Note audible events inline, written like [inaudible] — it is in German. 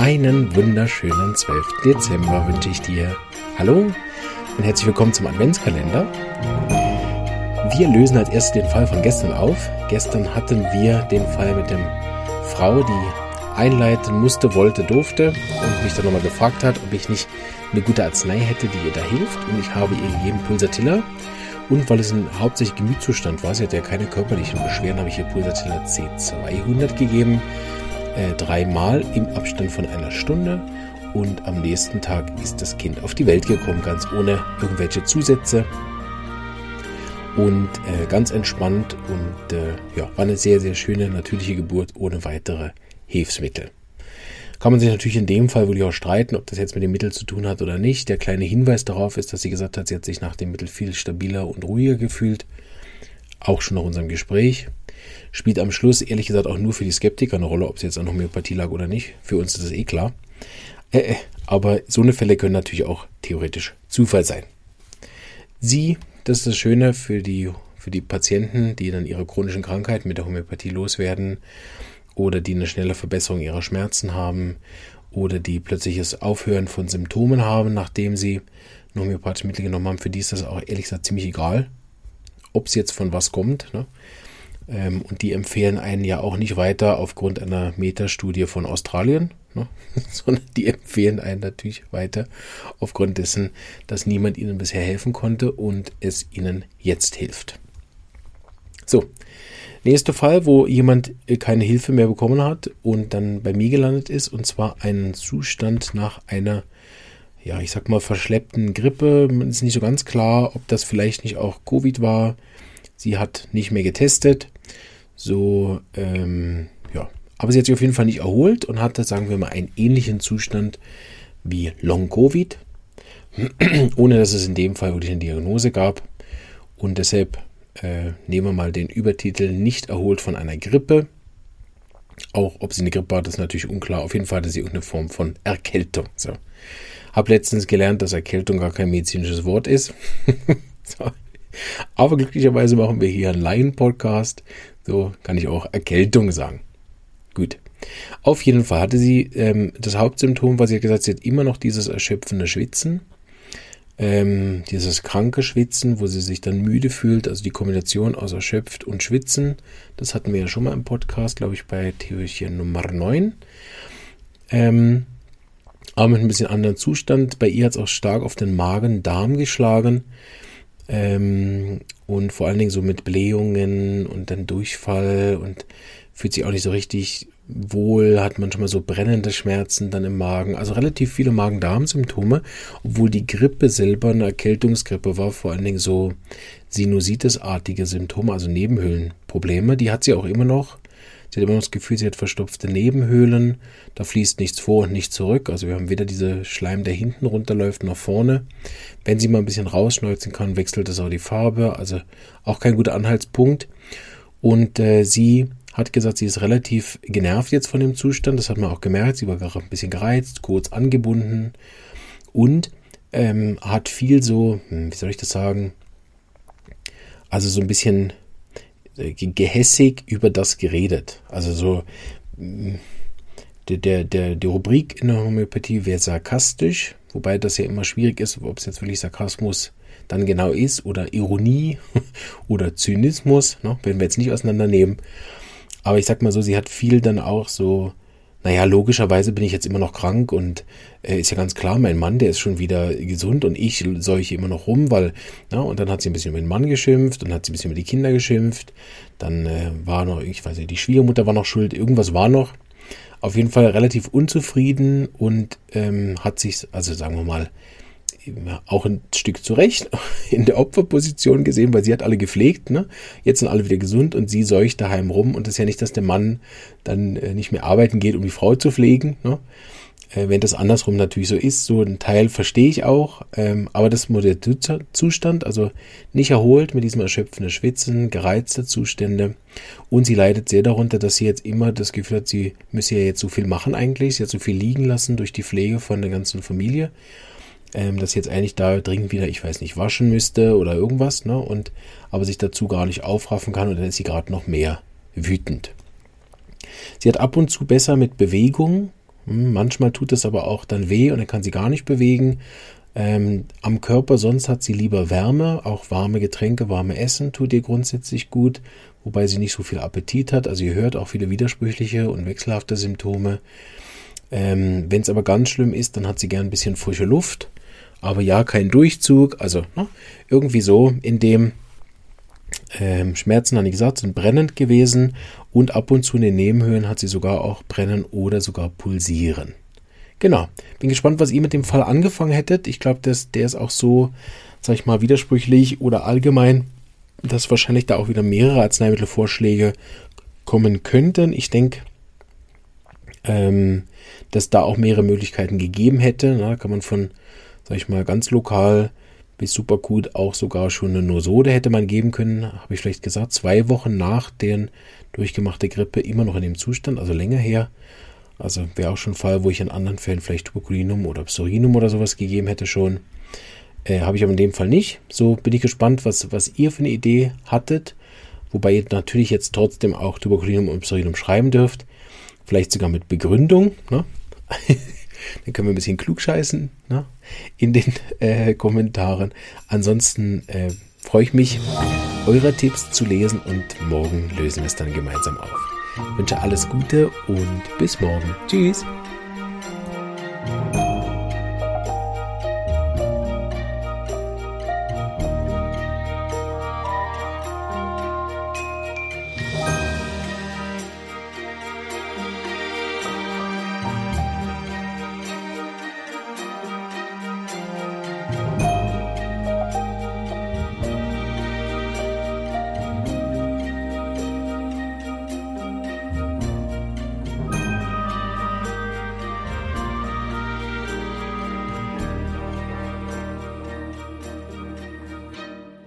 Einen wunderschönen 12. Dezember wünsche ich dir. Hallo und herzlich willkommen zum Adventskalender. Wir lösen als erstes den Fall von gestern auf. Gestern hatten wir den Fall mit dem Frau, die einleiten musste, wollte, durfte und mich dann nochmal gefragt hat, ob ich nicht eine gute Arznei hätte, die ihr da hilft. Und ich habe ihr gegeben Pulsatilla. Und weil es ein hauptsächlich Gemütszustand war, sie hat ja keine körperlichen Beschwerden, habe ich ihr Pulsatilla C200 gegeben äh, dreimal im Abstand von einer Stunde und am nächsten Tag ist das Kind auf die Welt gekommen, ganz ohne irgendwelche Zusätze und äh, ganz entspannt und äh, ja, war eine sehr, sehr schöne natürliche Geburt ohne weitere Hilfsmittel. Kann man sich natürlich in dem Fall wirklich auch streiten, ob das jetzt mit dem Mittel zu tun hat oder nicht. Der kleine Hinweis darauf ist, dass sie gesagt hat, sie hat sich nach dem Mittel viel stabiler und ruhiger gefühlt. Auch schon nach unserem Gespräch. Spielt am Schluss ehrlich gesagt auch nur für die Skeptiker eine Rolle, ob es jetzt an Homöopathie lag oder nicht. Für uns ist das eh klar. Äh, äh, aber so eine Fälle können natürlich auch theoretisch Zufall sein. Sie, das ist das Schöne für die, für die Patienten, die dann ihre chronischen Krankheiten mit der Homöopathie loswerden oder die eine schnelle Verbesserung ihrer Schmerzen haben oder die plötzliches Aufhören von Symptomen haben, nachdem sie ein homöopathische Mittel genommen haben. Für die ist das auch ehrlich gesagt ziemlich egal, ob es jetzt von was kommt. Ne? Ähm, und die empfehlen einen ja auch nicht weiter aufgrund einer Metastudie von Australien, ne? [laughs] sondern die empfehlen einen natürlich weiter aufgrund dessen, dass niemand ihnen bisher helfen konnte und es ihnen jetzt hilft. So, nächster Fall, wo jemand äh, keine Hilfe mehr bekommen hat und dann bei mir gelandet ist, und zwar einen Zustand nach einer ja, ich sag mal, verschleppten Grippe. Man ist nicht so ganz klar, ob das vielleicht nicht auch Covid war. Sie hat nicht mehr getestet. So, ähm, ja. Aber sie hat sich auf jeden Fall nicht erholt und hatte, sagen wir mal, einen ähnlichen Zustand wie Long-Covid, [clears throat] ohne dass es in dem Fall wirklich eine Diagnose gab. Und deshalb äh, nehmen wir mal den Übertitel Nicht erholt von einer Grippe. Auch ob sie eine Grippe hat, ist natürlich unklar. Auf jeden Fall hatte sie irgendeine Form von Erkältung. So. Hab letztens gelernt, dass Erkältung gar kein medizinisches Wort ist. [laughs] so. Aber glücklicherweise machen wir hier einen Laien-Podcast. So kann ich auch Erkältung sagen. Gut. Auf jeden Fall hatte sie ähm, das Hauptsymptom, was sie hat gesagt, sie hat immer noch dieses erschöpfende Schwitzen. Ähm, dieses kranke Schwitzen, wo sie sich dann müde fühlt, also die Kombination aus erschöpft und Schwitzen. Das hatten wir ja schon mal im Podcast, glaube ich, bei Theorien Nummer 9. Ähm, aber mit ein bisschen anderen Zustand. Bei ihr hat es auch stark auf den Magen-Darm geschlagen. Ähm, und vor allen Dingen so mit Blähungen und dann Durchfall und fühlt sich auch nicht so richtig wohl, hat manchmal so brennende Schmerzen dann im Magen. Also relativ viele Magen-Darm-Symptome, obwohl die Grippe selber eine Erkältungsgrippe war, vor allen Dingen so Sinusitis-artige Symptome, also Nebenhöhlenprobleme. Die hat sie auch immer noch. Sie hat immer noch das Gefühl, sie hat verstopfte Nebenhöhlen. Da fließt nichts vor und nichts zurück. Also wir haben weder diese Schleim, der hinten runterläuft, nach vorne. Wenn sie mal ein bisschen rausschneuzen kann, wechselt das auch die Farbe. Also auch kein guter Anhaltspunkt. Und äh, sie hat gesagt, sie ist relativ genervt jetzt von dem Zustand. Das hat man auch gemerkt. Sie war gerade ein bisschen gereizt, kurz angebunden und ähm, hat viel so, hm, wie soll ich das sagen? Also so ein bisschen gehässig über das geredet. Also so mm, der, der, der, die Rubrik in der Homöopathie wäre sarkastisch, wobei das ja immer schwierig ist, ob es jetzt wirklich Sarkasmus dann genau ist oder Ironie [laughs] oder Zynismus, ne, wenn wir jetzt nicht auseinandernehmen. Aber ich sag mal so, sie hat viel dann auch so naja, logischerweise bin ich jetzt immer noch krank und äh, ist ja ganz klar, mein Mann, der ist schon wieder gesund und ich seuche immer noch rum, weil, na, und dann hat sie ein bisschen über den Mann geschimpft und hat sie ein bisschen über die Kinder geschimpft. Dann äh, war noch, ich weiß nicht, die Schwiegermutter war noch schuld, irgendwas war noch. Auf jeden Fall relativ unzufrieden und ähm, hat sich, also sagen wir mal, auch ein Stück zurecht [laughs] in der Opferposition gesehen, weil sie hat alle gepflegt, ne? Jetzt sind alle wieder gesund und sie seucht daheim rum und das ist ja nicht, dass der Mann dann äh, nicht mehr arbeiten geht, um die Frau zu pflegen, ne? Äh, wenn das andersrum natürlich so ist, so ein Teil verstehe ich auch, ähm, aber das ist Zustand, also nicht erholt mit diesem erschöpfenden Schwitzen, gereizte Zustände und sie leidet sehr darunter, dass sie jetzt immer das Gefühl hat, sie müsse ja jetzt so viel machen eigentlich, sie hat so viel liegen lassen durch die Pflege von der ganzen Familie ähm, dass jetzt eigentlich da dringend wieder, ich weiß nicht, waschen müsste oder irgendwas, ne? Und aber sich dazu gar nicht aufraffen kann und dann ist sie gerade noch mehr wütend. Sie hat ab und zu besser mit Bewegung Hm, manchmal tut es aber auch dann weh und er kann sie gar nicht bewegen. Ähm, am Körper sonst hat sie lieber Wärme, auch warme Getränke, warme Essen tut ihr grundsätzlich gut, wobei sie nicht so viel Appetit hat. Also ihr hört auch viele widersprüchliche und wechselhafte Symptome. Ähm, Wenn es aber ganz schlimm ist, dann hat sie gern ein bisschen frische Luft, aber ja, kein Durchzug. Also ne, irgendwie so in dem ähm, Schmerzen, ich gesagt, sind brennend gewesen und ab und zu in den Nebenhöhlen hat sie sogar auch brennen oder sogar pulsieren. Genau. Bin gespannt, was ihr mit dem Fall angefangen hättet. Ich glaube, der ist auch so, sag ich mal, widersprüchlich oder allgemein, dass wahrscheinlich da auch wieder mehrere Arzneimittelvorschläge kommen könnten. Ich denke, ähm, dass da auch mehrere Möglichkeiten gegeben hätte. Da kann man von, sag ich mal, ganz lokal bis super gut auch sogar schon eine Nosode hätte man geben können, habe ich vielleicht gesagt, zwei Wochen nach der durchgemachte Grippe immer noch in dem Zustand, also länger her. Also wäre auch schon ein Fall, wo ich in anderen Fällen vielleicht Tuberkulinum oder Psorinum oder sowas gegeben hätte schon. Äh, Habe ich aber in dem Fall nicht. So bin ich gespannt, was, was ihr für eine Idee hattet. Wobei ihr natürlich jetzt trotzdem auch Tuberkulinum und Psorinum schreiben dürft. Vielleicht sogar mit Begründung. Ne? [laughs] Dann können wir ein bisschen klugscheißen ne? in den äh, Kommentaren. Ansonsten äh, freue ich mich, eure Tipps zu lesen und morgen lösen wir es dann gemeinsam auf. Ich wünsche alles Gute und bis morgen. Tschüss.